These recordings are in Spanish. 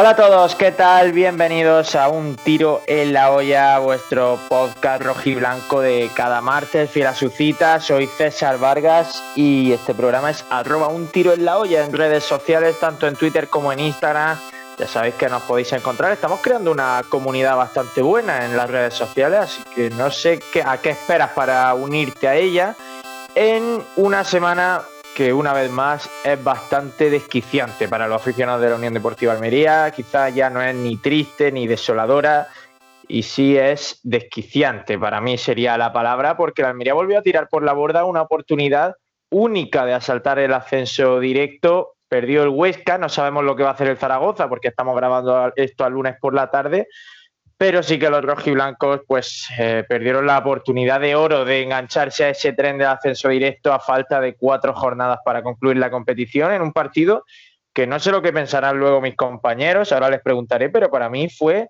Hola a todos, ¿qué tal? Bienvenidos a Un Tiro en la Olla, vuestro podcast rojiblanco de cada martes, fiel a su cita. Soy César Vargas y este programa es arroba Un Tiro en la Olla en redes sociales, tanto en Twitter como en Instagram. Ya sabéis que nos podéis encontrar. Estamos creando una comunidad bastante buena en las redes sociales, así que no sé qué, a qué esperas para unirte a ella en una semana que una vez más es bastante desquiciante para los aficionados de la Unión Deportiva Almería. Quizás ya no es ni triste ni desoladora y sí es desquiciante. Para mí sería la palabra porque la Almería volvió a tirar por la borda una oportunidad única de asaltar el ascenso directo. Perdió el Huesca, no sabemos lo que va a hacer el Zaragoza porque estamos grabando esto al lunes por la tarde pero sí que los rojiblancos pues eh, perdieron la oportunidad de oro de engancharse a ese tren de ascenso directo a falta de cuatro jornadas para concluir la competición en un partido que no sé lo que pensarán luego mis compañeros, ahora les preguntaré, pero para mí fue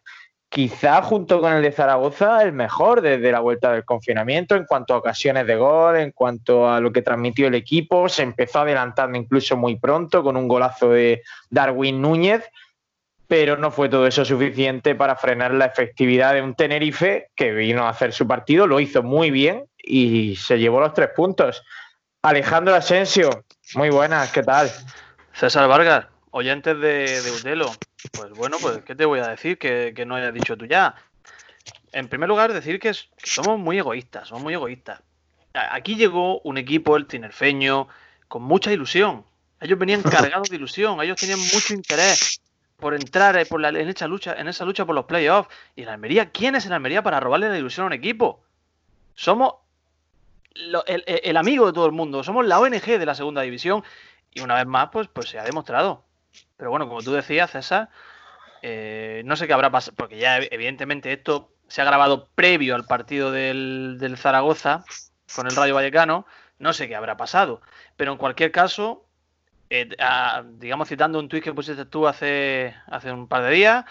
quizá junto con el de Zaragoza el mejor desde la vuelta del confinamiento en cuanto a ocasiones de gol, en cuanto a lo que transmitió el equipo, se empezó adelantando incluso muy pronto con un golazo de Darwin Núñez pero no fue todo eso suficiente para frenar la efectividad de un Tenerife que vino a hacer su partido, lo hizo muy bien y se llevó los tres puntos. Alejandro Asensio, muy buenas, ¿qué tal? César Vargas, oyentes de, de Utelo, pues bueno, pues ¿qué te voy a decir que, que no hayas dicho tú ya? En primer lugar, decir que, es, que somos muy egoístas, somos muy egoístas. Aquí llegó un equipo, el tinerfeño, con mucha ilusión. Ellos venían cargados de ilusión, ellos tenían mucho interés por entrar la, en, esa lucha, en esa lucha por los playoffs. Y en Almería, ¿quién es en Almería para robarle la ilusión a un equipo? Somos el, amigo de todo el mundo, somos la ONG de la segunda división y una vez más, pues, pues se ha demostrado. Pero bueno, como tú decías, César, eh, no sé qué habrá pasado, porque ya evidentemente esto se ha grabado previo al partido del, del Zaragoza con el Rayo Vallecano, no sé qué habrá pasado. Pero en cualquier caso, eh, a, digamos, citando un tuit que pusiste tú hace, hace un par de días,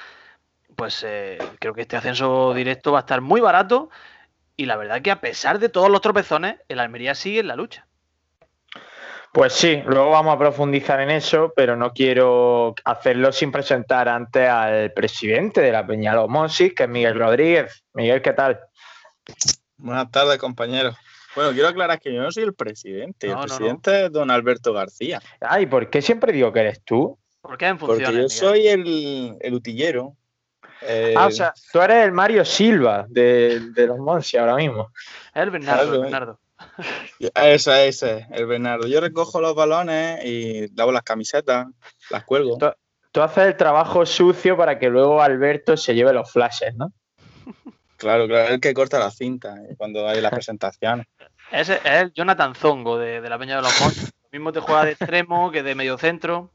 pues eh, creo que este ascenso directo va a estar muy barato y la verdad que a pesar de todos los tropezones, el Almería sigue en la lucha. Pues sí, luego vamos a profundizar en eso, pero no quiero hacerlo sin presentar antes al presidente de la Peñalomonsis, que es Miguel Rodríguez. Miguel, ¿qué tal? Buenas tardes, compañeros. Bueno, quiero aclarar que yo no soy el presidente. No, el presidente no, no. es don Alberto García. Ay, ¿por qué siempre digo que eres tú? ¿Por qué en funciones, Porque yo Miguel? soy el, el utillero. Eh... Ah, o sea, tú eres el Mario Silva de, de los Monsi ahora mismo. El Bernardo, claro, el Bernardo. Ese, ese, el Bernardo. Yo recojo los balones y lavo las camisetas, las cuelgo. Tú, tú haces el trabajo sucio para que luego Alberto se lleve los flashes, ¿no? Claro, claro, el que corta la cinta eh, cuando hay las presentaciones. Ese es el Jonathan Zongo de, de la Peña de los Montes. Lo mismo te juega de extremo que de medio centro.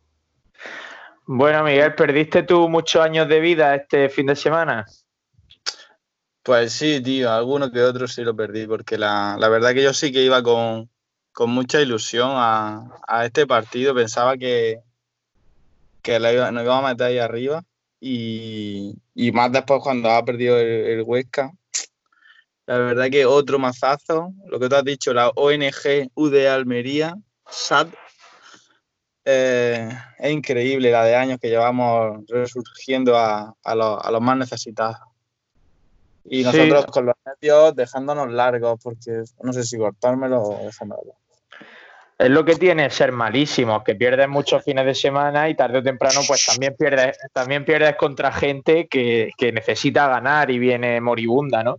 Bueno, Miguel, ¿perdiste tú muchos años de vida este fin de semana? Pues sí, tío, alguno que otro sí lo perdí, porque la, la verdad que yo sí que iba con, con mucha ilusión a, a, este partido. Pensaba que, que la iba, nos íbamos a meter ahí arriba y, y más después cuando ha perdido el, el, Huesca. La verdad que otro mazazo, lo que tú has dicho, la ONG UD Almería, SAD, eh, es increíble la de años que llevamos resurgiendo a, a, los, a los, más necesitados. Y nosotros sí. con los medios dejándonos largos, porque no sé si cortármelo o dejármelo es lo que tiene ser malísimo, que pierdes muchos fines de semana y tarde o temprano pues también pierdes, también pierdes contra gente que, que necesita ganar y viene moribunda, ¿no?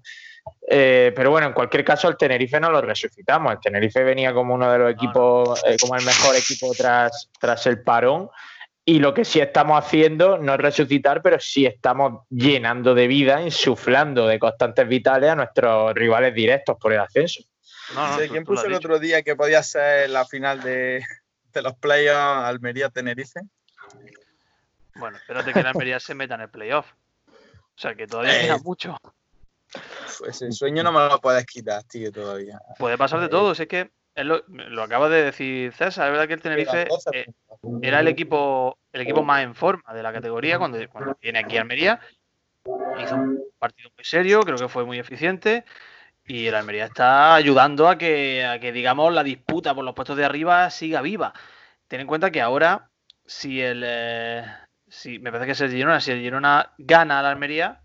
Eh, pero bueno, en cualquier caso, el Tenerife no lo resucitamos. El Tenerife venía como uno de los equipos, eh, como el mejor equipo tras, tras el parón. Y lo que sí estamos haciendo no es resucitar, pero sí estamos llenando de vida, insuflando de constantes vitales a nuestros rivales directos por el ascenso. No, no, sí, ¿Quién puso el otro día que podía ser la final de, de los playoffs Almería-Tenerife? Bueno, espérate que el Almería se meta en el playoff. O sea, que todavía queda mucho. Pues el sueño no me lo puedes quitar, tío, todavía. Puede pasar de todo. es que lo, lo, acaba de decir César. Es verdad que el Tenerife eh, era el equipo el equipo más en forma de la categoría cuando, cuando viene aquí a Almería. Hizo un partido muy serio, creo que fue muy eficiente. Y el Almería está ayudando a que, a que, digamos, la disputa por los puestos de arriba siga viva. Ten en cuenta que ahora, si el. Eh, si, me parece que es el Girona, si el Girona gana a la Almería,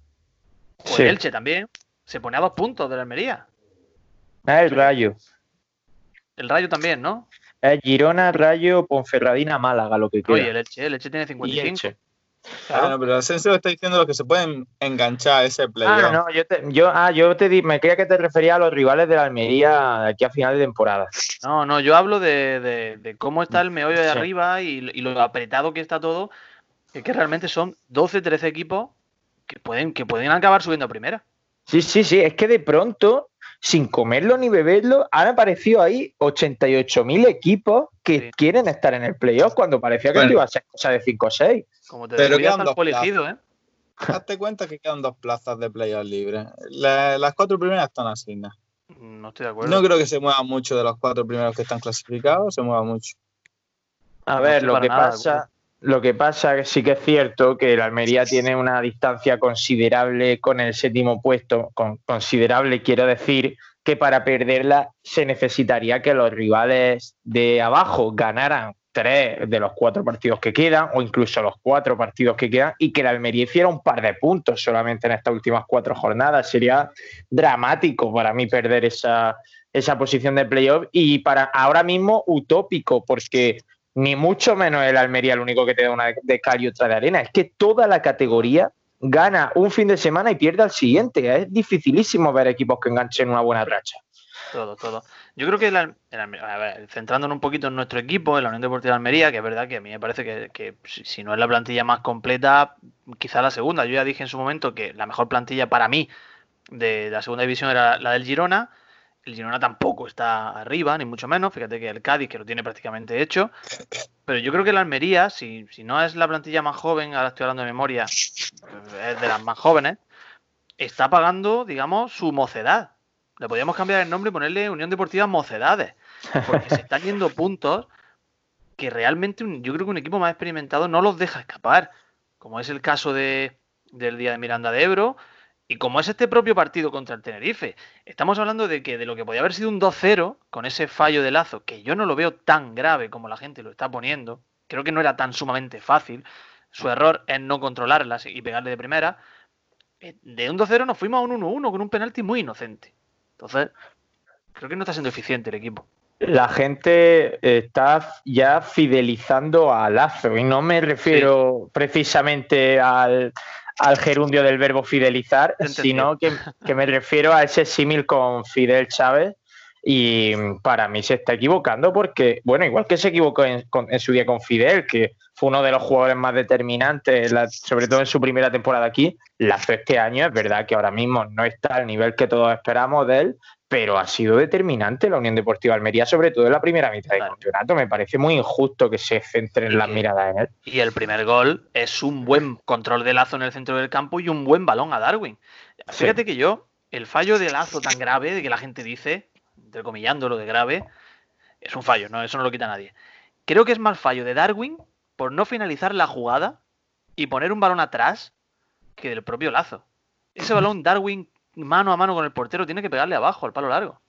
o Sí. el Elche también, se pone a dos puntos de la Almería. Es el Rayo. El Rayo también, ¿no? Es Girona, Rayo, Ponferradina, Málaga, lo que queda. Oye, el Elche, el Elche tiene Y 55. Elche. Ah, no, pero Asensio está diciendo lo que se pueden enganchar a ese playoff. Ah, no, yo te, yo, ah, yo te di, me creía que te refería a los rivales de la Almería de aquí a final de temporada. No, no, yo hablo de, de- de cómo está el meollo de Sí. arriba y, y lo apretado que está todo, que, que realmente son 12, 13 equipos que pueden, que pueden acabar subiendo a primera. Sí, sí, sí, es que de pronto, sin comerlo ni beberlo, han aparecido ahí 88.000 equipos que Sí. quieren estar en el playoff cuando parecía que Bueno. esto iba a ser cosa de 5 o 6. Como te Pero quedan dos poligido, ¿eh? Hazte cuenta que quedan dos plazas de playoff libres. La- las cuatro primeras están asignadas. No estoy de acuerdo. No creo que se mueva mucho de los cuatro primeros que están clasificados, se mueva mucho. A ver, lo que nada pasa, lo que pasa que sí que es cierto que el Almería tiene una distancia considerable con el séptimo puesto, con, considerable quiero decir que para perderla se necesitaría que los rivales de abajo ganaran tres de los cuatro partidos que quedan o incluso los cuatro partidos que quedan y que el Almería hiciera un par de puntos solamente en estas últimas cuatro jornadas. Sería dramático para mí perder esa, esa posición de playoff y para ahora mismo utópico porque ni mucho menos el Almería el único que te da una de cal y otra de arena. Es que toda la categoría gana un fin de semana y pierde al siguiente. Es dificilísimo ver equipos que enganchen una buena racha. Todo, todo. Yo creo que centrándonos un poquito en nuestro equipo, en la Unión Deportiva de Almería, que es verdad que a mí me parece que, si no es la plantilla más completa, quizá la segunda. Yo ya dije en su momento que la mejor plantilla para mí de la segunda división era la del Girona. El Girona tampoco está arriba, ni mucho menos. Fíjate que el Cádiz, que lo tiene prácticamente hecho. Pero yo creo que la Almería, si, si no es la plantilla más joven, ahora estoy hablando de memoria, es de las más jóvenes, está pagando, digamos, su mocedad. Le podríamos cambiar el nombre y ponerle Unión Deportiva Mocedades. Porque se están yendo puntos que realmente yo creo que un equipo más experimentado no los deja escapar. Como es el caso de, del día de Miranda de Ebro y como es este propio partido contra el Tenerife. Estamos hablando de que de lo que podía haber sido un 2-0 con ese fallo de lazo, que yo no lo veo tan grave como la gente lo está poniendo. Creo que no era tan sumamente fácil. Su error es no controlarlas y pegarle de primera. Eh, De un 2-0 nos fuimos a un 1-1 con un penalti muy inocente. Entonces, creo que no está siendo eficiente el equipo. La gente está ya fidelizando a Lazo y no me refiero precisamente al, al gerundio del verbo fidelizar, sino que, que me refiero a ese símil con Fidel Chávez y para mí se está equivocando porque, bueno, igual que se equivocó en, con- en su día con Fidel, que fue uno de los jugadores más determinantes, la- sobre todo en su primera temporada aquí, Lazo este año es verdad que ahora mismo no está al nivel que todos esperamos de él, pero ha sido determinante la Unión Deportiva Almería, sobre todo en la primera mitad del campeonato. Me parece muy injusto que se centren las miradas en él. Y el primer gol es un buen control de lazo en el centro del campo y un buen balón a Darwin. Sí. Fíjate que yo, el fallo de lazo tan grave, de que la gente dice, entrecomillándolo de grave, es un fallo, no, eso no lo quita nadie. Creo que es más fallo de Darwin por no finalizar la jugada y poner un balón atrás que del propio lazo. Ese balón, Darwin, mano a mano con el portero, tiene que pegarle abajo, al palo largo.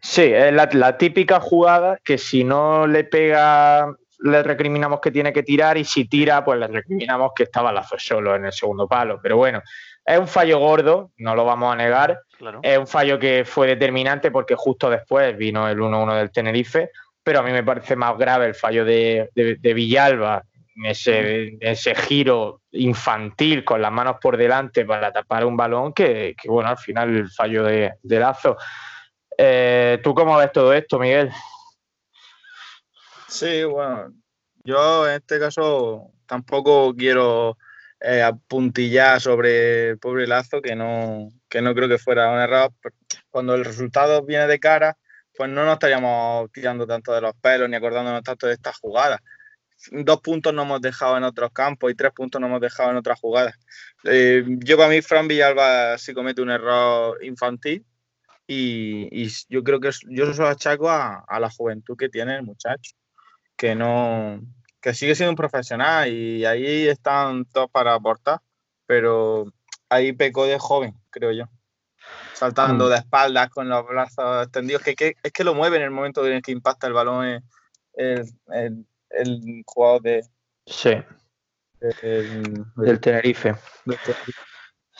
Sí, es la, la típica jugada que si no le pega, le recriminamos que tiene que tirar y si tira, pues le recriminamos que estaba Lazo solo en el segundo palo. Pero bueno, es un fallo gordo, no lo vamos a negar. Claro. Es un fallo que fue determinante porque justo después vino el 1-1 del Tenerife, pero a mí me parece más grave el fallo de, de- de Villalba, en ese, ese giro infantil con las manos por delante para tapar un balón, que, que, bueno, al final el fallo de, de Lazo. Eh, ¿Tú cómo ves todo esto, Miguel? Sí, bueno, yo en este caso tampoco quiero eh, apuntillar sobre el pobre Lazo, que no, que no creo que fuera un error. Cuando el resultado viene de cara, pues no nos estaríamos tirando tanto de los pelos ni acordándonos tanto de estas jugadas. Dos puntos no hemos dejado en otros campos y tres puntos no hemos dejado en otras jugadas. Eh, yo para mí, Fran Villalba sí comete un error infantil y, yo creo que yo achaco a, a la juventud que tiene el muchacho que no, que sigue siendo un profesional y ahí están todos para aportar, pero ahí pecó de joven, creo yo. Saltando mm. de espaldas con los brazos extendidos, que, es que lo mueve en el momento en el que impacta el balón el, el, jugador de... Sí. del Tenerife.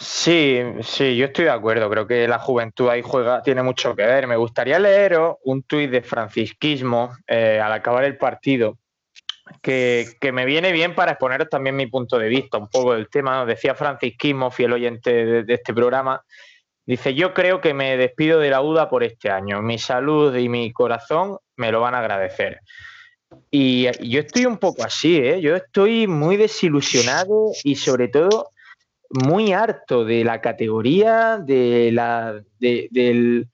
Sí, sí, yo estoy de acuerdo. Creo que la juventud ahí juega, tiene mucho que ver. Me gustaría leeros un tuit de francisquismo eh, al acabar el partido, que, me viene bien para exponeros también mi punto de vista, un poco del tema. Decía francisquismo, fiel oyente de, este programa. Dice, yo creo que me despido de la UDA por este año. Mi salud y mi corazón me lo van a agradecer. Y yo estoy un poco así, ¿eh? Yo estoy muy desilusionado y sobre todo muy harto de la categoría, de la, de,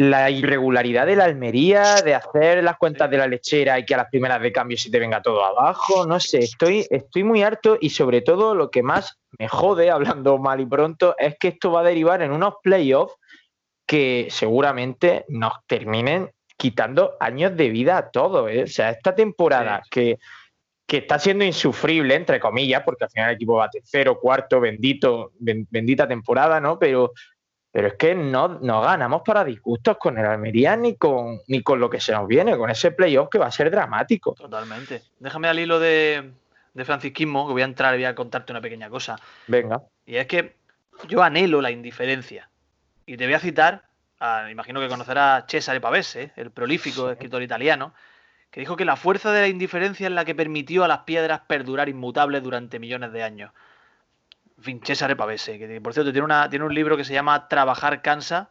la irregularidad de la Almería, de hacer las cuentas de la lechera y que a las primeras de cambio se te venga todo abajo. No sé, estoy, estoy muy harto y sobre todo lo que más me jode, hablando mal y pronto, es que esto va a derivar en unos playoffs que seguramente nos terminen quitando años de vida a todo. ¿eh? O sea, esta temporada que que está siendo insufrible, entre comillas, porque al final el equipo va tercero, cuarto, bendito, bendita temporada, ¿no? Pero, pero es que no, no ganamos para disgustos con el Almería ni con, ni con lo que se nos viene, con ese playoff que va a ser dramático. Totalmente. Déjame al hilo de, de francisquismo, que voy a entrar y voy a contarte una pequeña cosa. Venga. Y es que yo anhelo la indiferencia. Y te voy a citar, imagino que conocerás Cesare Pavese, el prolífico escritor italiano, que dijo que la fuerza de la indiferencia es la que permitió a las piedras perdurar inmutables durante millones de años. César Pavese, que por cierto tiene, una, tiene un libro que se llama Trabajar cansa,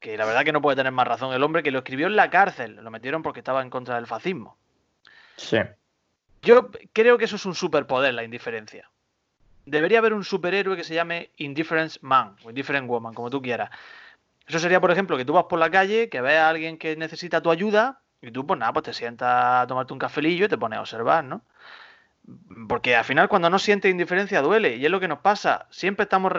que la verdad que no puede tener más razón el hombre, que lo escribió en la cárcel, lo metieron porque estaba en contra del fascismo. Sí. Yo creo que eso es un superpoder, la indiferencia. Debería haber un superhéroe que se llame Indifference Man o Indifferent Woman, como tú quieras. Eso sería, por ejemplo, que tú vas por la calle, que veas a alguien que necesita tu ayuda y tú, pues nada, pues te sientas a tomarte un cafelillo y te pones a observar, ¿no? Porque al final cuando no sientes indiferencia duele y es lo que nos pasa. Siempre estamos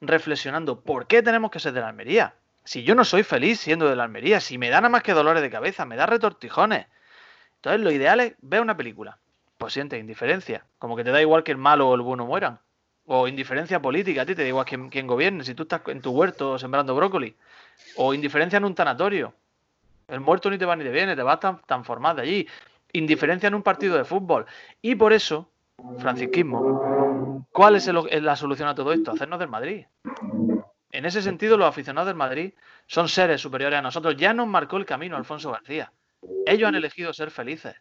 reflexionando, ¿por qué tenemos que ser de la Almería? Si yo no soy feliz siendo de la Almería, si me da nada más que dolores de cabeza, me da retortijones. Entonces lo ideal es ver una película. Pues sientes indiferencia. Como que te da igual que el malo o el bueno mueran. O indiferencia política, a ti te da igual quién, gobierne, si tú estás en tu huerto sembrando brócoli. O indiferencia en un tanatorio. El muerto ni te va ni te viene, te vas formado de allí. Indiferencia en un partido de fútbol. Y por eso, francisquismo, ¿cuál es la solución a todo esto? Hacernos del Madrid. En ese sentido, los aficionados del Madrid son seres superiores a nosotros. Ya nos marcó el camino Alfonso García. Ellos han elegido ser felices.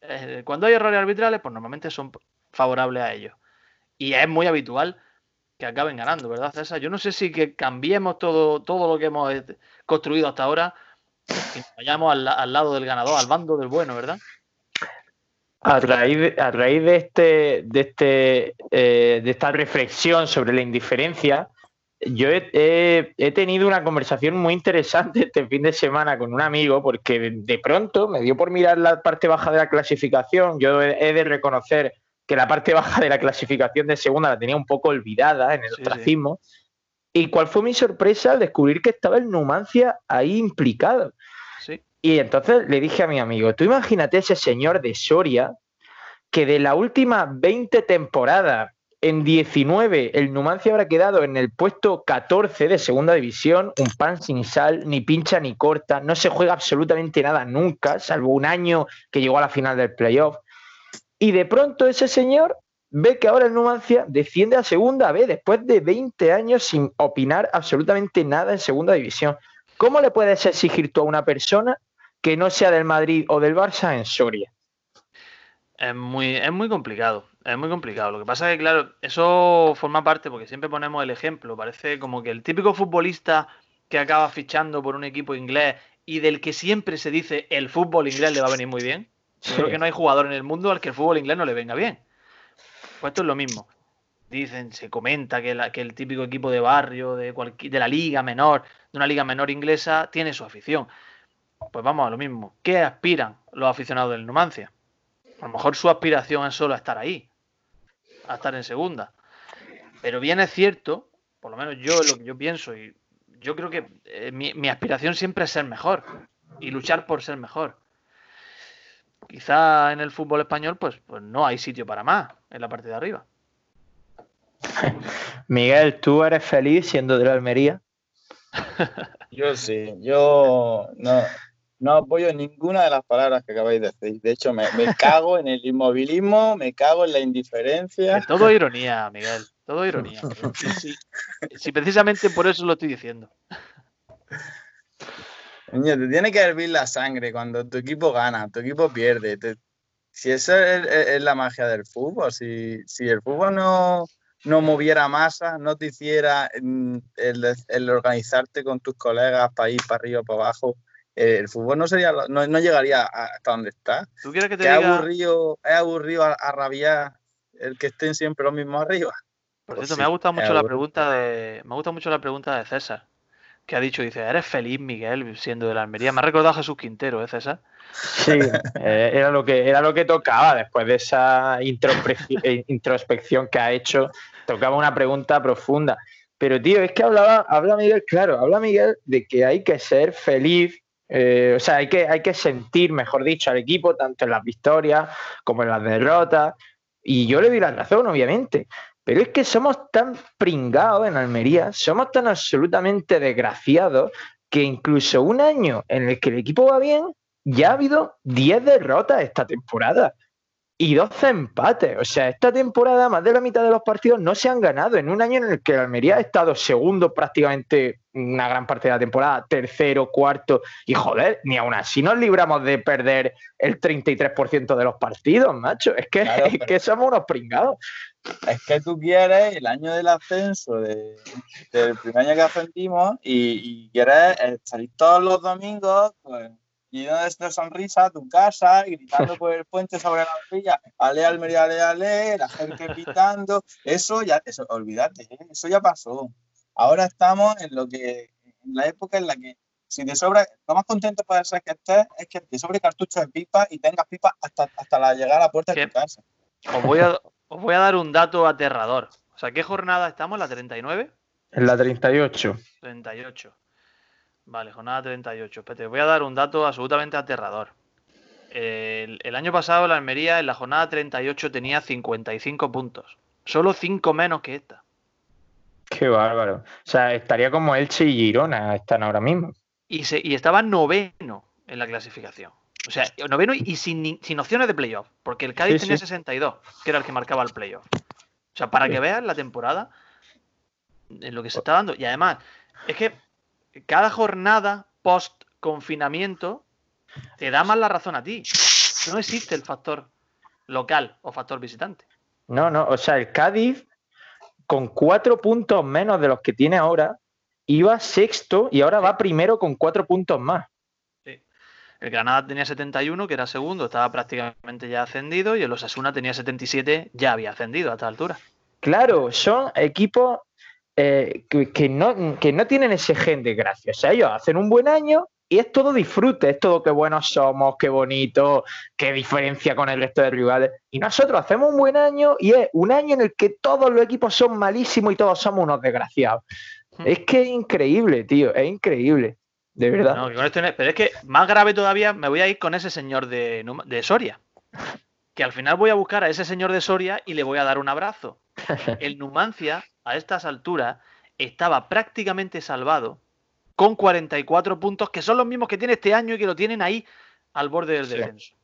Eh, cuando hay errores arbitrales, pues normalmente son favorables a ellos. Y es muy habitual que acaben ganando, ¿verdad, César? Yo no sé si que cambiemos todo, todo lo que hemos construido hasta ahora vayamos al, lado del ganador, al bando del bueno, ¿verdad? A raíz de, a raíz de, este, de, este, eh, de esta reflexión sobre la indiferencia, yo he, tenido una conversación muy interesante este fin de semana con un amigo porque de pronto me dio por mirar la parte baja de la clasificación. Yo he, de reconocer que la parte baja de la clasificación de segunda la tenía un poco olvidada en el ostracismo. ¿Y cuál fue mi sorpresa al descubrir que estaba el Numancia ahí implicado? Y entonces le dije a mi amigo, tú imagínate ese señor de Soria que de la última 20 temporadas en 19 el Numancia habrá quedado en el puesto 14 de segunda división, un pan sin sal, ni pincha ni corta, no se juega absolutamente nada nunca, salvo un año que llegó a la final del playoff. Y de pronto ese señor ve que ahora el Numancia desciende a segunda B después de 20 años sin opinar absolutamente nada en segunda división. ¿Cómo le puedes exigir tú a una persona que no sea del Madrid o del Barça en Soria? Es muy, es muy complicado, es muy complicado. Lo que pasa es que, claro, eso forma parte, porque siempre ponemos el ejemplo, parece como que el típico futbolista que acaba fichando por un equipo inglés y del que siempre se dice el fútbol inglés le va a venir muy bien. Creo que no hay jugador en el mundo al que el fútbol inglés no le venga bien. Pues esto es lo mismo. Dicen, se comenta que, el típico equipo de barrio, de, de la liga menor, de una liga menor inglesa, tiene su afición. Pues vamos a lo mismo. ¿Qué aspiran los aficionados del Numancia? A lo mejor su aspiración es solo estar ahí, a estar en segunda. Pero bien es cierto, por lo menos yo lo que yo pienso, y yo creo que eh, mi, mi aspiración siempre es ser mejor y luchar por ser mejor. Quizá en el fútbol español pues, pues no hay sitio para más en la parte de arriba. Miguel, ¿tú eres feliz siendo de la Almería? Yo sí, yo no, no apoyo ninguna de las palabras que acabáis de decir. De hecho, me, cago en el inmovilismo, me cago en la indiferencia. Es todo ironía, Miguel, todo ironía. Sí, precisamente por eso lo estoy diciendo. Te tiene que hervir la sangre cuando tu equipo gana, tu equipo pierde. si esa es, la magia del fútbol, si, si el fútbol no, no moviera masa, no te hiciera mm, el, organizarte con tus colegas para ir para arriba, para abajo, eh, el fútbol no sería no, llegaría hasta donde está. ¿Tú quieres que te diga... aburrido, es aburrido a, rabiar el que estén siempre los mismos arriba. Por pues cierto, me ha gustado mucho la pregunta de me gusta mucho la pregunta de César, que ha dicho dice, "¿Eres feliz, Miguel, siendo de la Almería?" Me ha recordado a Jesús Quintero, ¿eh, César? Sí, eh, era lo que era lo que tocaba después de esa eh, introspección que ha hecho tocaba una pregunta profunda. Pero, tío, es que hablaba, habla Miguel, claro, habla Miguel de que hay que ser feliz, eh, o sea, hay que, hay que sentir, mejor dicho, al equipo, tanto en las victorias como en las derrotas. Y yo le doy la razón, obviamente. Pero es que somos tan pringados en Almería, somos tan absolutamente desgraciados que incluso un año en el que el equipo va bien, ya ha habido 10 derrotas esta temporada y 12 empates. O sea, esta temporada más de la mitad de los partidos no se han ganado en un año en el que Almería ha estado segundo prácticamente una gran parte de la temporada, tercero, cuarto, y joder, ni aún así nos libramos de perder el 33% de los partidos, macho. Es que, es que somos unos pringados. Es que tú quieres el año del ascenso del primer año que ascendimos y, y quieres salir todos los domingos, pues y de esta sonrisa a tu casa, gritando por el puente sobre la orilla, ale, Almería, ale, ale, la gente gritando, eso ya, eso, olvídate, ¿eh? eso ya pasó. Ahora estamos en lo que, en la época en la que si te sobra, lo más contento puede ser que estés es que te sobre cartucho de pipa y tengas pipa hasta, hasta la llegada a la puerta de tu casa. Os voy, a, os voy a dar un dato aterrador. O sea, ¿qué jornada estamos? ¿La 39? En la 38. 38. Vale, jornada 38. te voy a dar un dato absolutamente aterrador. El, año pasado la Almería en la jornada 38 tenía 55 puntos. Solo 5 menos que esta. Qué bárbaro. O sea, estaría como Elche y Girona están ahora mismo. Y, se, y estaba noveno en la clasificación. O sea, noveno y sin, sin opciones de playoff. Porque el Cádiz tenía 62, que era el que marcaba el playoff. O sea, para que veas la temporada en lo que se está dando. Y además, es que cada jornada post confinamiento te da más la razón a ti. No existe el factor local o factor visitante. No, no, o sea, el Cádiz con cuatro puntos menos de los que tiene ahora iba sexto y ahora va primero con cuatro puntos más. Sí. El Granada tenía 71, que era segundo, estaba prácticamente ya ascendido, y el Osasuna tenía 77, ya había ascendido a esta altura. Claro, son equipos eh, que, no, que no tienen ese gen de gracia. O sea, ellos hacen un buen año y es todo disfrute, es todo qué buenos somos, qué bonito, qué diferencia con el resto de rivales. Y nosotros hacemos un buen año y es un año en el que todos los equipos son malísimos y todos somos unos desgraciados. Hmm. Es que es increíble, tío, es increíble. De verdad. pero es que más grave todavía me voy a ir con ese señor de, de Soria. Que al final voy a buscar a ese señor de Soria y le voy a dar un abrazo. El Numancia a estas alturas estaba prácticamente salvado con 44 puntos, que son los mismos que tiene este año y que lo tienen ahí al borde del descenso.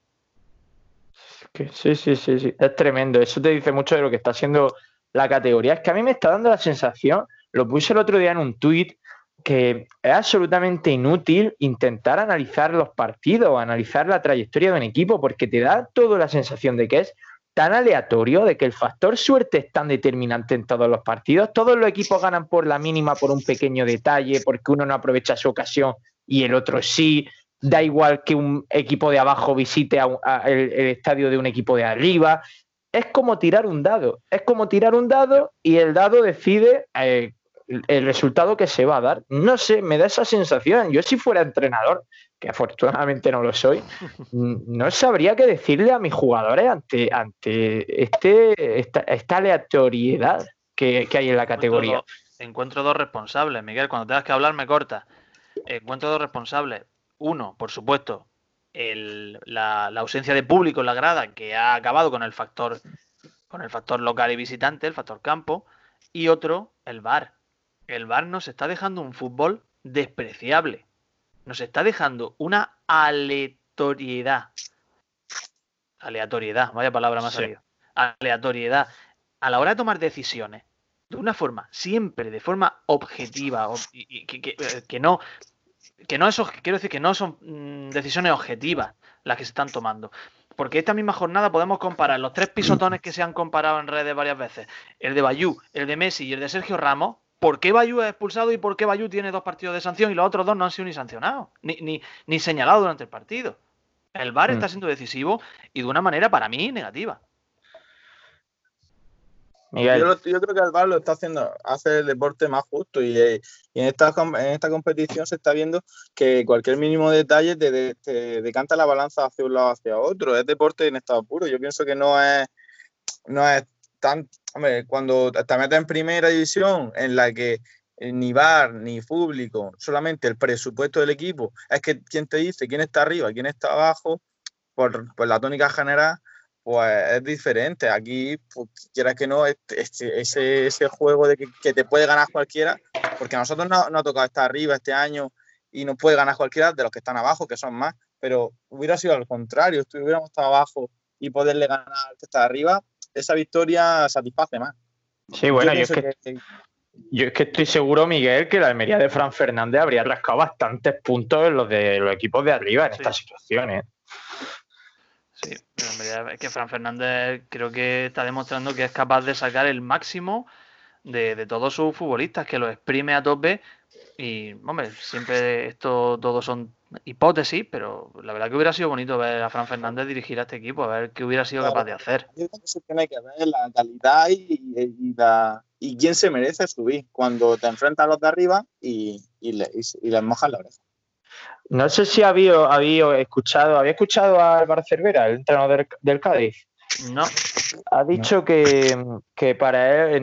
Sí, sí, sí, sí, es tremendo. Eso te dice mucho de lo que está haciendo la categoría. Es que a mí me está dando la sensación, lo puse el otro día en un tuit, que es absolutamente inútil intentar analizar los partidos, analizar la trayectoria de un equipo, porque te da toda la sensación de que es tan aleatorio de que el factor suerte es tan determinante en todos los partidos. Todos los equipos ganan por la mínima por un pequeño detalle, porque uno no aprovecha su ocasión y el otro sí. Da igual que un equipo de abajo visite el, estadio de un equipo de arriba. Es como tirar un dado. Es como tirar un dado y el dado decide eh, el resultado que se va a dar. No sé, me da esa sensación. Yo si fuera entrenador, que afortunadamente no lo soy, no sabría qué decirle a mis jugadores ante, ante este, esta, aleatoriedad que, hay en la categoría. Encuentro dos, responsables, Miguel. Cuando tengas que hablar, me corta. Encuentro dos responsables. Uno, por supuesto, la, ausencia de público en la grada, que ha acabado con el factor con el factor local y visitante, el factor campo, y otro, el VAR. El VAR nos está dejando un fútbol despreciable. Nos está dejando una aleatoriedad. Aleatoriedad, vaya palabra más sí. Aleatoriedad. A la hora de tomar decisiones, de una forma, siempre de forma objetiva, y, eh, que, no, que no es, quiero decir que no son mm, decisiones objetivas las que se están tomando. Porque esta misma jornada podemos comparar los tres pisotones que se han comparado en redes varias veces, el de Bayú, el de Messi y el de Sergio Ramos, ¿por qué Bayú es expulsado y por qué Bayú tiene dos partidos de sanción y los otros dos no han sido ni sancionados, ni, ni, ni señalados durante el partido? El VAR está mm. siendo decisivo y de una manera para mí negativa. Yo, creo que el VAR lo está haciendo, hace el deporte más justo y, eh, en, esta, en esta competición se está viendo que cualquier mínimo detalle te, decanta la balanza hacia un lado hacia otro. Es deporte en estado puro. Yo pienso que no es, no es cuando te metes en primera división en la que eh, ni VAR ni público, solamente el presupuesto del equipo es que quien te dice quién está arriba, quién está abajo, por, por la tónica general pues es diferente. Aquí, pues, quieras que no, ese, ese, juego de que, te puede ganar cualquiera, porque a nosotros no, no ha tocado estar arriba este año y no puede ganar cualquiera de los que están abajo, que son más, pero hubiera sido al contrario, si hubiéramos estado abajo y poderle ganar al que está arriba, esa victoria satisface más. Sí, bueno, yo, es que, yo es que estoy seguro, Miguel, que la Almería de Fran Fernández habría rascado bastantes puntos en los de los equipos de arriba en estas situaciones. Sí, es que Fran Fernández creo que está demostrando que es capaz de sacar el máximo de, todos sus futbolistas, que lo exprime a tope. Y, hombre, siempre esto todos son hipótesis, pero la verdad que hubiera sido bonito ver a Fran Fernández dirigir a este equipo, a ver qué hubiera sido capaz de hacer. Se tiene que ver la calidad y, la, y quién se merece subir cuando te enfrentas a los de arriba y, y, les mojas la oreja. No sé si había, había escuchado, había escuchado a Álvaro Cervera, el entrenador del, Cádiz. No. Ha dicho que, para él,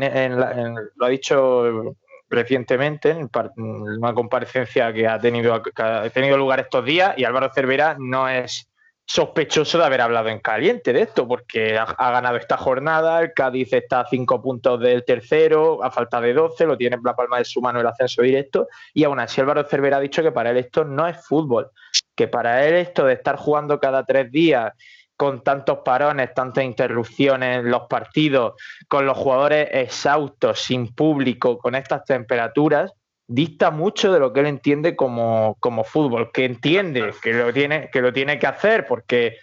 lo ha dicho recientemente en, una comparecencia que ha tenido, ha tenido lugar estos días, y Álvaro Cervera no es sospechoso de haber hablado en caliente de esto, porque ha, ganado esta jornada, el Cádiz está a cinco puntos del tercero, a falta de 12, lo tiene en la palma de su mano el ascenso directo, y aún así Álvaro Cervera ha dicho que para él esto no es fútbol, que para él esto de estar jugando cada tres días con tantos parones, tantas interrupciones los partidos, con los jugadores exhaustos, sin público, con estas temperaturas, dista mucho de lo que él entiende como, fútbol, que entiende que lo tiene que, lo tiene que hacer porque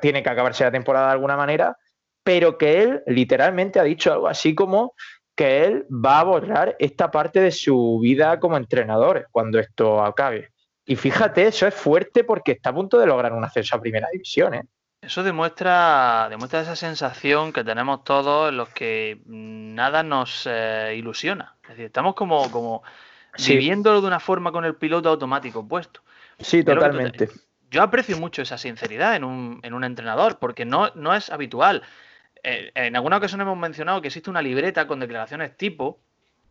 tiene que acabarse la temporada de alguna manera, pero que él literalmente ha dicho algo así como que él va a borrar esta parte de su vida como entrenador cuando esto acabe. Y fíjate, eso es fuerte porque está a punto de lograr un acceso a primera división. ¿eh? Eso demuestra, demuestra esa sensación que tenemos todos en los que nada nos eh, ilusiona. Es decir, estamos como, como viviéndolo de una forma con el piloto automático puesto. Sí, totalmente. Yo aprecio mucho esa sinceridad en un, en un entrenador, porque no, no es habitual. Eh, en alguna ocasión hemos mencionado que existe una libreta con declaraciones tipo,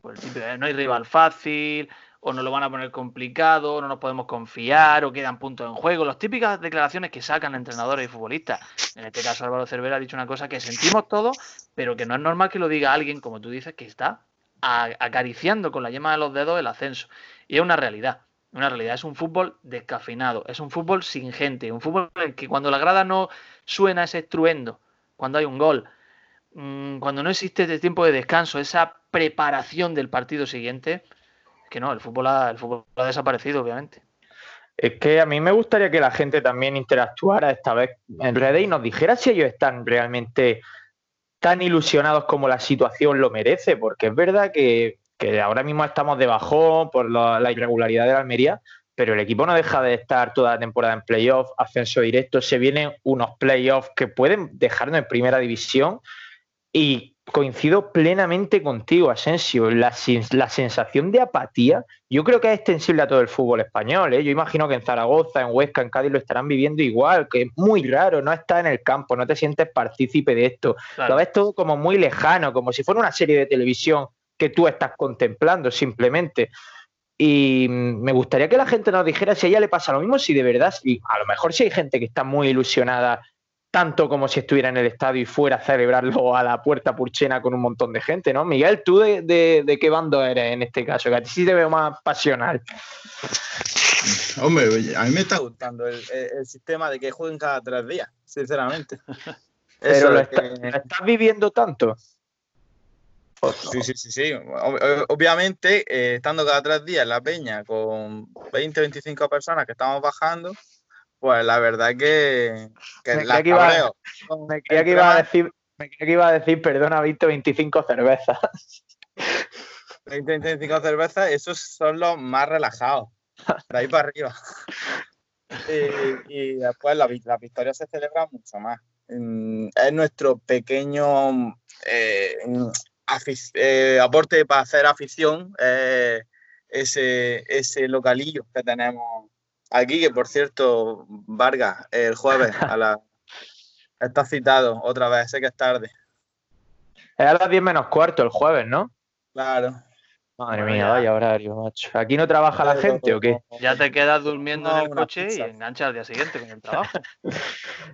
pues no hay rival fácil, o nos lo van a poner complicado, no nos podemos confiar, o quedan puntos en juego. Las típicas declaraciones que sacan entrenadores y futbolistas. En este caso, Álvaro Cervera ha dicho una cosa que sentimos todos, pero que no es normal que lo diga alguien, como tú dices, que está acariciando con la yema de los dedos el ascenso. Y es una realidad. Una realidad, es un fútbol descafeinado, es un fútbol sin gente, un fútbol en que cuando la grada no suena ese estruendo, cuando hay un gol, mm, cuando no existe ese tiempo de descanso, esa preparación del partido siguiente, que no, el fútbol ha, el fútbol ha desaparecido, obviamente. Es que a mí me gustaría que la gente también interactuara esta vez en redes y nos dijera si ellos están realmente tan ilusionados como la situación lo merece, porque es verdad que, ahora mismo estamos de bajón por la, irregularidad de la Almería, pero el equipo no deja de estar toda la temporada en playoff, ascenso directo, se vienen unos playoffs que pueden dejarnos en primera división y coincido plenamente contigo, Asensio. La, la, sensación de apatía, yo creo que es extensible a todo el fútbol español. ¿eh? Yo imagino que en Zaragoza, en Huesca, en Cádiz lo estarán viviendo igual, que es muy raro, no estás en el campo, no te sientes partícipe de esto. Lo ves todo como muy lejano, como si fuera una serie de televisión que tú estás contemplando simplemente. Y me gustaría que la gente nos dijera si a ella le pasa lo mismo, si de verdad, si, a lo mejor si hay gente que está muy ilusionada, tanto como si estuviera en el estadio y fuera a celebrarlo a la puerta purchena con un montón de gente, ¿no? Miguel, ¿tú de, de qué bando eres en este caso? Que a ti sí te veo más pasional. Hombre, a mí me está gustando el, sistema de que jueguen cada tres días, sinceramente. Pero lo, estás viviendo tanto. Sí, sí, sí, sí. Obviamente, eh, estando cada tres días en la peña con 20, 25 personas que estamos bajando, pues la verdad que, que me la que iba, me creía que iba a decir, me creía que iba a decir, perdona, 20, 25 cervezas. 20, 25 cervezas, esos son los más relajados de ahí para arriba. y, después la, victoria se celebra mucho más. Es nuestro pequeño eh, eh, aporte para hacer afición, eh, ese, ese localillo que tenemos aquí, que por cierto, Vargas, el jueves a la, está citado otra vez, sé que es tarde. Es a las 10 menos cuarto el jueves, ¿no? Claro. Madre mía, vaya horario, macho. ¿Aquí no trabaja la gente o qué? Ya te quedas durmiendo en el coche y enganchas al día siguiente con el trabajo.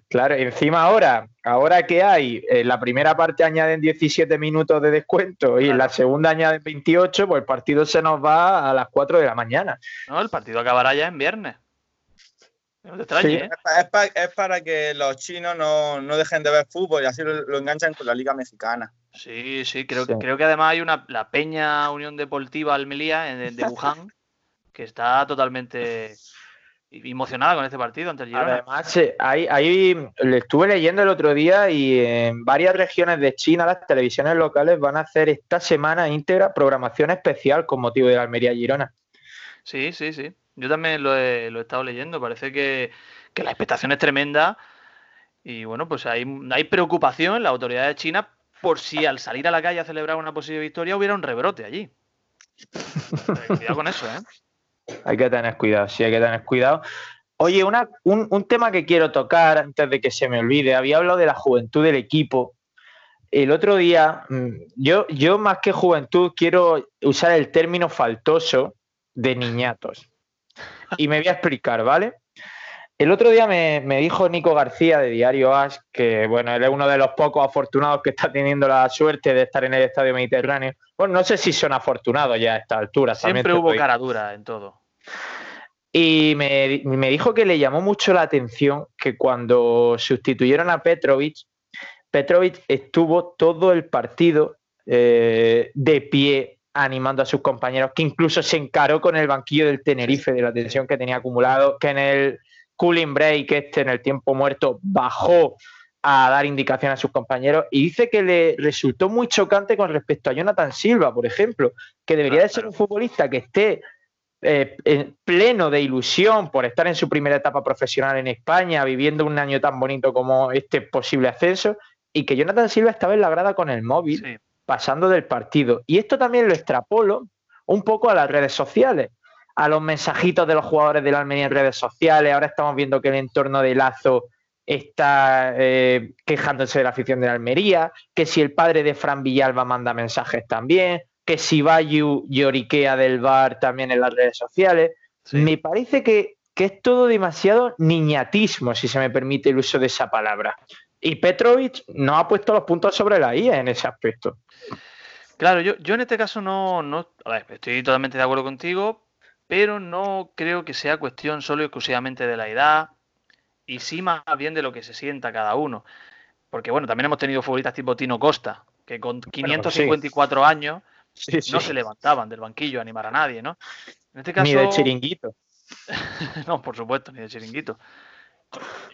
claro, y encima ahora, ahora que hay, en la primera parte añaden 17 minutos de descuento y en la segunda añaden 28, pues el partido se nos va a las 4 de la mañana. No, el partido acabará ya en viernes. ¿Eh? es, para, que los chinos no, dejen de ver fútbol y así lo, enganchan con la Liga Mexicana. Sí, sí, creo, creo que además hay una la Peña Unión Deportiva Almería de, de Wuhan que está totalmente emocionada con este partido ante el Girona. Además, eh, ahí, ahí le estuve leyendo el otro día y en varias regiones de China las televisiones locales van a hacer esta semana íntegra programación especial con motivo de la Almería Girona. Sí, sí, sí. Yo también lo he, estado leyendo. Parece que, la expectación es tremenda. Y bueno, pues hay, hay preocupación en la autoridad de China por si al salir a la calle a celebrar una posible victoria hubiera un rebrote allí. cuidado con eso, ¿eh? Hay que tener cuidado, sí, hay que tener cuidado. Oye, una, un, un, tema que quiero tocar antes de que se me olvide. Había hablado de la juventud del equipo. El otro día, mm, yo, yo más que juventud quiero usar el término faltoso de niñatos. Y me voy a explicar, ¿vale? El otro día me, dijo Nico García de Diario As, que bueno, él es uno de los pocos afortunados que está teniendo la suerte de estar en el Estadio Mediterráneo. Bueno, no sé si son afortunados ya a esta altura. Siempre hubo cara dura en todo. Y me, dijo que le llamó mucho la atención que cuando sustituyeron a Petrovic, Petrovic estuvo todo el partido eh, de pie animando a sus compañeros, que incluso se encaró con el banquillo del Tenerife de la tensión que tenía acumulado, que en el cooling break, este en el tiempo muerto, bajó a dar indicación a sus compañeros. Y dice que le resultó muy chocante con respecto a Jonathan Silva, por ejemplo, que debería de ser un futbolista que esté eh, en pleno de ilusión por estar en su primera etapa profesional en España, viviendo un año tan bonito como este posible ascenso, y que Jonathan Silva estaba en la grada con el móvil pasando del partido. Y esto también lo extrapolo un poco a las redes sociales, a los mensajitos de los jugadores de la Almería en redes sociales. Ahora estamos viendo que el entorno de Lazo está eh, quejándose de la afición de la Almería, que si el padre de Fran Villalba manda mensajes también, que si Bayu lloriquea del bar también en las redes sociales. Me parece que, que es todo demasiado niñatismo, si se me permite el uso de esa palabra. Y Petrovic no ha puesto los puntos sobre la I en ese aspecto. Claro, yo, yo en este caso no, no a ver, estoy totalmente de acuerdo contigo, pero no creo que sea cuestión solo y exclusivamente de la edad, y sí más bien de lo que se sienta cada uno. Porque bueno, también hemos tenido futbolistas tipo Tino Costa, que con 554 años no se levantaban del banquillo a animar a nadie, ¿no? En este caso, ni de chiringuito. no, por supuesto, ni de chiringuito.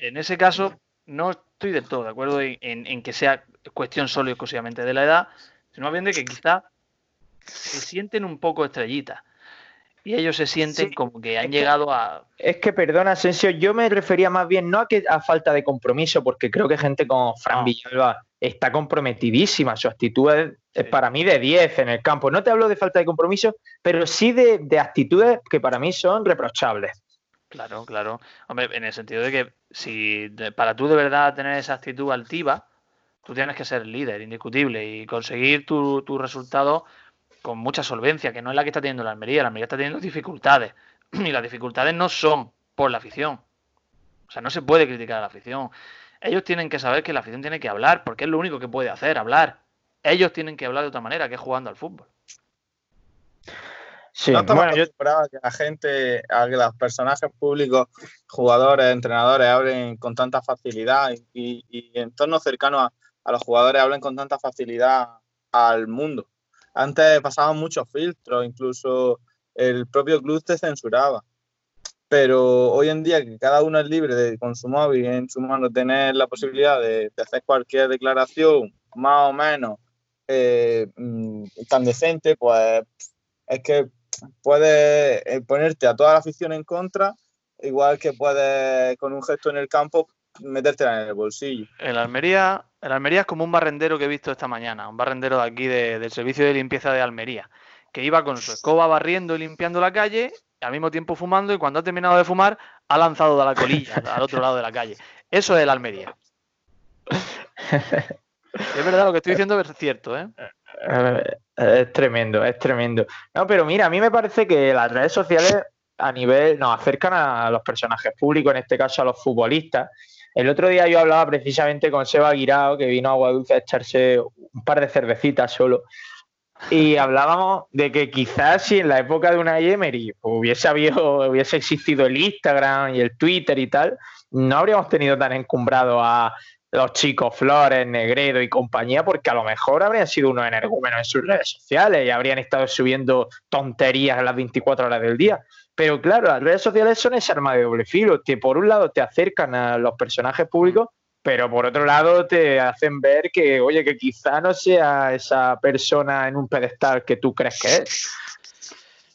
En ese caso, no estoy del todo de acuerdo en, que sea cuestión solo y exclusivamente de la edad, sino más bien de que quizá se sienten un poco estrellitas. Y ellos se sienten como que han llegado a. Es que, perdona, Asensio, yo me refería más bien no a que a falta de compromiso, porque creo que gente como Fran Villalba está comprometidísima. Su actitud es, para mí de 10 en el campo. No te hablo de falta de compromiso, pero sí de, de actitudes que para mí son reprochables. Claro, claro. Hombre, en el sentido de que si para tú de verdad tener esa actitud altiva, tú tienes que ser líder, indiscutible, y conseguir tu, tu resultado con mucha solvencia, que no es la que está teniendo la Almería. La Almería está teniendo dificultades. Y las dificultades no son por la afición. O sea, no se puede criticar a la afición. Ellos tienen que saber que la afición tiene que hablar, porque es lo único que puede hacer, hablar. Ellos tienen que hablar de otra manera, que es jugando al fútbol. Sí, no bueno, yo esperaba que la gente, a que los personajes públicos, jugadores, entrenadores, hablen con tanta facilidad y, y entornos cercanos a, los jugadores hablen con tanta facilidad al mundo. Antes pasaban muchos filtros, incluso el propio club te censuraba. Pero hoy en día que cada uno es libre de con su móvil en su mano tener la posibilidad de, hacer cualquier declaración más o menos eh, mm, tan decente, pues es que puedes eh, ponerte a toda la afición en contra, igual que puedes con un gesto en el campo metértela en el bolsillo. El Almería, el Almería es como un barrendero que he visto esta mañana, un barrendero de aquí del servicio de limpieza de Almería, que iba con su escoba barriendo y limpiando la calle, al mismo tiempo fumando, y cuando ha terminado de fumar, ha lanzado de la colilla al otro lado de la calle. Eso es el Almería. es verdad, lo que estoy diciendo es cierto, ¿eh? Es tremendo, es tremendo. No, pero mira, a mí me parece que las redes sociales a nivel nos acercan a los personajes públicos, en este caso a los futbolistas. El otro día yo hablaba precisamente con Seba Guirao, que vino a Guadalajara a echarse un par de cervecitas solo. Y hablábamos de que quizás si en la época de una Emery hubiese, habido, hubiese existido el Instagram y el Twitter y tal, no habríamos tenido tan encumbrado a los chicos Flores, Negredo y compañía, porque a lo mejor habrían sido unos energúmenos en sus redes sociales y habrían estado subiendo tonterías a las 24 horas del día. Pero claro, las redes sociales son esa arma de doble filo, que por un lado te acercan a los personajes públicos, pero por otro lado te hacen ver que, oye, que quizá no sea esa persona en un pedestal que tú crees que es.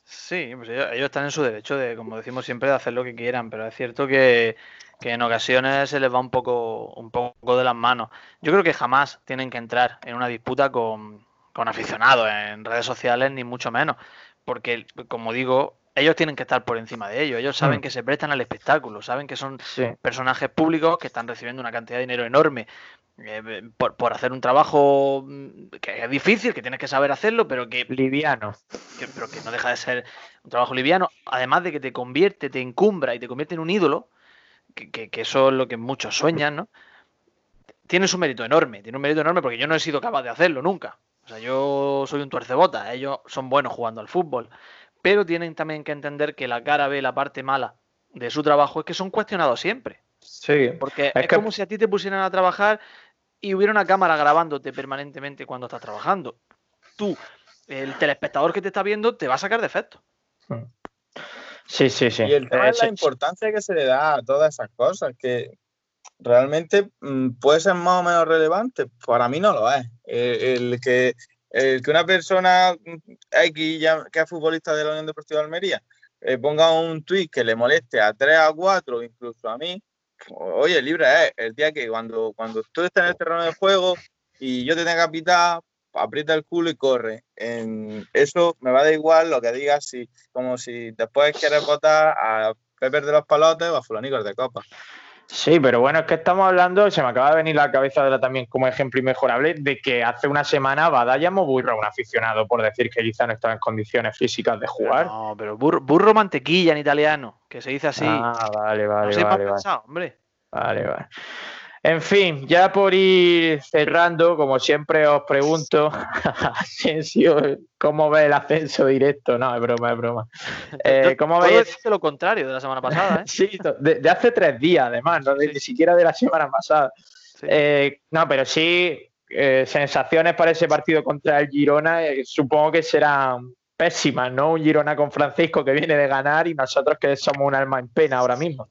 Sí, pues ellos, están en su derecho de, como decimos siempre, de hacer lo que quieran, pero es cierto que que en ocasiones se les va un poco, un poco de las manos. Yo creo que jamás tienen que entrar en una disputa con, aficionados en redes sociales, ni mucho menos, porque, como digo, ellos tienen que estar por encima de ellos. Ellos saben mm. que se prestan al espectáculo, saben que son personajes públicos que están recibiendo una cantidad de dinero enorme eh, por, hacer un trabajo mm, que es difícil, que tienes que saber hacerlo, pero que. Liviano. pero que no deja de ser un trabajo liviano. Además de que te convierte, te encumbra y te convierte en un ídolo que, eso es lo que muchos sueñan, ¿no? Tiene su mérito enorme, tiene un mérito enorme porque yo no he sido capaz de hacerlo nunca. O sea, yo soy un tuercebota, ellos son buenos jugando al fútbol, pero tienen también que entender que la cara B, la parte mala de su trabajo es que son cuestionados siempre. Sí. Porque es, como si a ti te pusieran a trabajar y hubiera una cámara grabándote permanentemente cuando estás trabajando. Tú, el telespectador que te está viendo, te va a sacar defectos. Sí, sí, sí. Y el tema es la importancia que se le da a todas esas cosas, que realmente mm, puede ser más o menos relevante. Para mí no lo es. El, que, el que una persona X, que es futbolista de la Unión Deportiva de Almería, eh, ponga un tweet que le moleste a 3 a 4, incluso a mí, oye, libre es el día que cuando, cuando tú estás en el terreno de juego y yo te tenga que pitar, aprieta el culo y corre. En eso me va a dar igual lo que digas, si, como si después quieres votar a Pepe de los Palotes o a Fulanicos de Copa. Sí, pero bueno, es que estamos hablando, se me acaba de venir la cabeza de la también como ejemplo inmejorable, de que hace una semana Bada llamó burro a un aficionado por decir que quizá no estaba en condiciones físicas de jugar. No, pero burro, mantequilla en italiano, que se dice así. Ah, vale, vale, vale, vale. hombre. Vale, vale. En fin, ya por ir cerrando, como siempre os pregunto, ¿cómo ve el ascenso directo? No, es broma, es broma. Eh, ¿Cómo veis? lo contrario de la semana pasada, ¿eh? sí, de, hace tres días, además, no ni siquiera de la semana pasada. Eh, no, pero sí, eh, sensaciones para ese partido contra el Girona, supongo que serán pésimas, ¿no? Un Girona con Francisco que viene de ganar y nosotros que somos un alma en pena ahora mismo.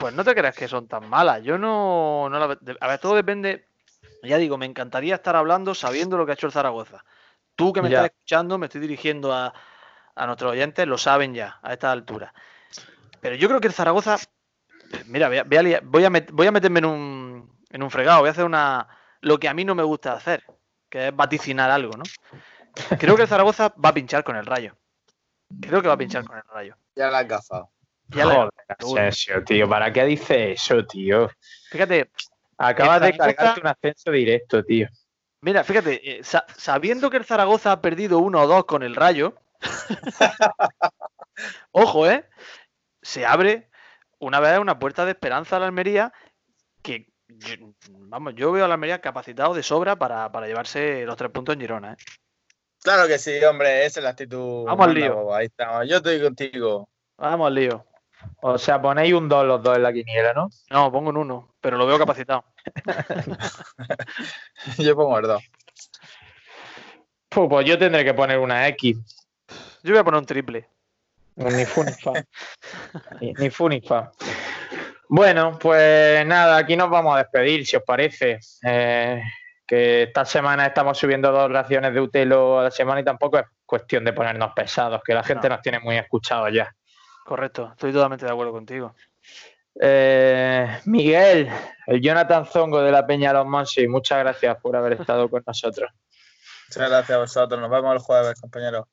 Pues no te creas que son tan malas. Yo no, no la, A ver, todo depende. Ya digo, me encantaría estar hablando sabiendo lo que ha hecho el Zaragoza. Tú que me estás escuchando, me estoy dirigiendo a, nuestros oyentes, lo saben ya a esta altura. Pero yo creo que el Zaragoza. Mira, voy a, voy a, voy a meterme en un, en un fregado. Voy a hacer una lo que a mí no me gusta hacer, que es vaticinar algo, ¿no? Creo que el Zaragoza va a pinchar con el rayo. Creo que va a pinchar con el rayo. Ya la has gafado. Joder, tío, ¿para qué dice eso, tío? Fíjate. Acabas de cargarte un ascenso directo, tío. Mira, fíjate, eh, sa- sabiendo que el Zaragoza ha perdido 1 o 2 con el Rayo, ojo, ¿eh? Se abre una vez una puerta de esperanza a la Almería que, yo- vamos, yo veo a la Almería capacitado de sobra para, para llevarse los tres puntos en Girona, ¿eh? Claro que sí, hombre, esa es la actitud. Vamos al lío. Ahí estamos. Yo estoy contigo. Vamos al lío. O sea, ponéis un 2 los dos en la quiniela, ¿no? No, pongo un 1, pero lo veo capacitado. Yo pongo el dos. Pues, pues yo tendré que poner una X. Yo voy a poner un triple. Ni fu ni fa. Ni, ni fu ni fa. Bueno, pues nada, aquí nos vamos a despedir, si os parece. Eh, que esta semana estamos subiendo dos raciones de Utelo a la semana y tampoco es cuestión de ponernos pesados, que la gente No. nos tiene muy escuchados ya. Correcto, estoy totalmente de acuerdo contigo. Eh, Miguel, el Jonathan Zongo de la Peña Los Monsi, muchas gracias por haber estado con nosotros. Muchas gracias a vosotros. Nos vemos el jueves, compañeros.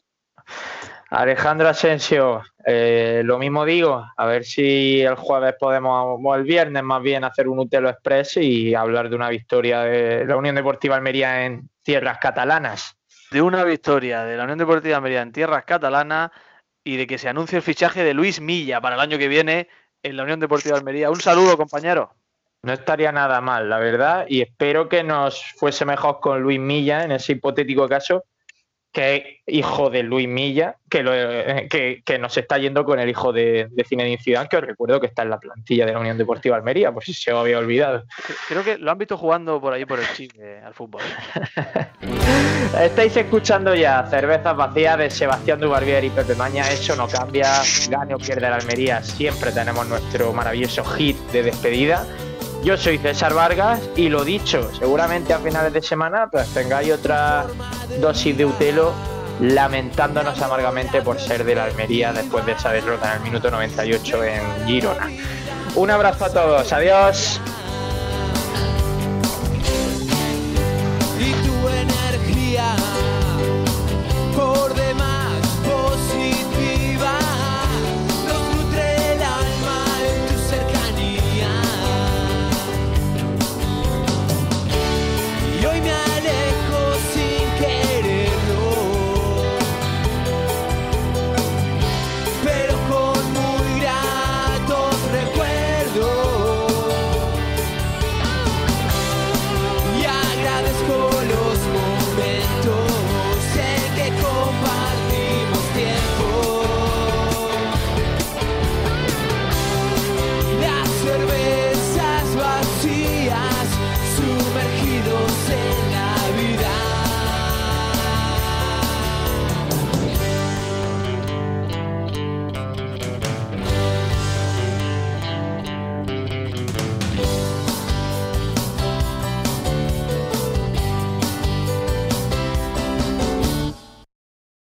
Alejandro Asensio, eh, lo mismo digo, a ver si el jueves podemos, o el viernes más bien, hacer un Utelo Express y hablar de una victoria de la Unión Deportiva Almería en tierras catalanas. De una victoria de la Unión Deportiva Almería en tierras catalanas y de que se anuncie el fichaje de Luis Milla para el año que viene en la Unión Deportiva Almería. Un saludo, compañero. No estaría nada mal, la verdad, y espero que nos fuese mejor con Luis Milla en ese hipotético caso, que es hijo de Luis Milla, que, lo- eh, que, que nos está yendo con el hijo de, de Zinedine Zidane, que os recuerdo que está en la plantilla de la Unión Deportiva Almería, por si se os había olvidado. Creo que lo han visto jugando por ahí por el chile al fútbol. Estáis escuchando ya Cervezas Vacías de Sebastián Dubarbier y Pepe Maña. Eso no cambia, gane o pierde la Almería. Siempre tenemos nuestro maravilloso hit de despedida. Yo soy César Vargas y lo dicho, seguramente a finales de semana pues tengáis otra dosis de Utelo lamentándonos amargamente por ser de la Almería después de esa derrota en el minuto 98 en Girona. Un abrazo a todos, adiós.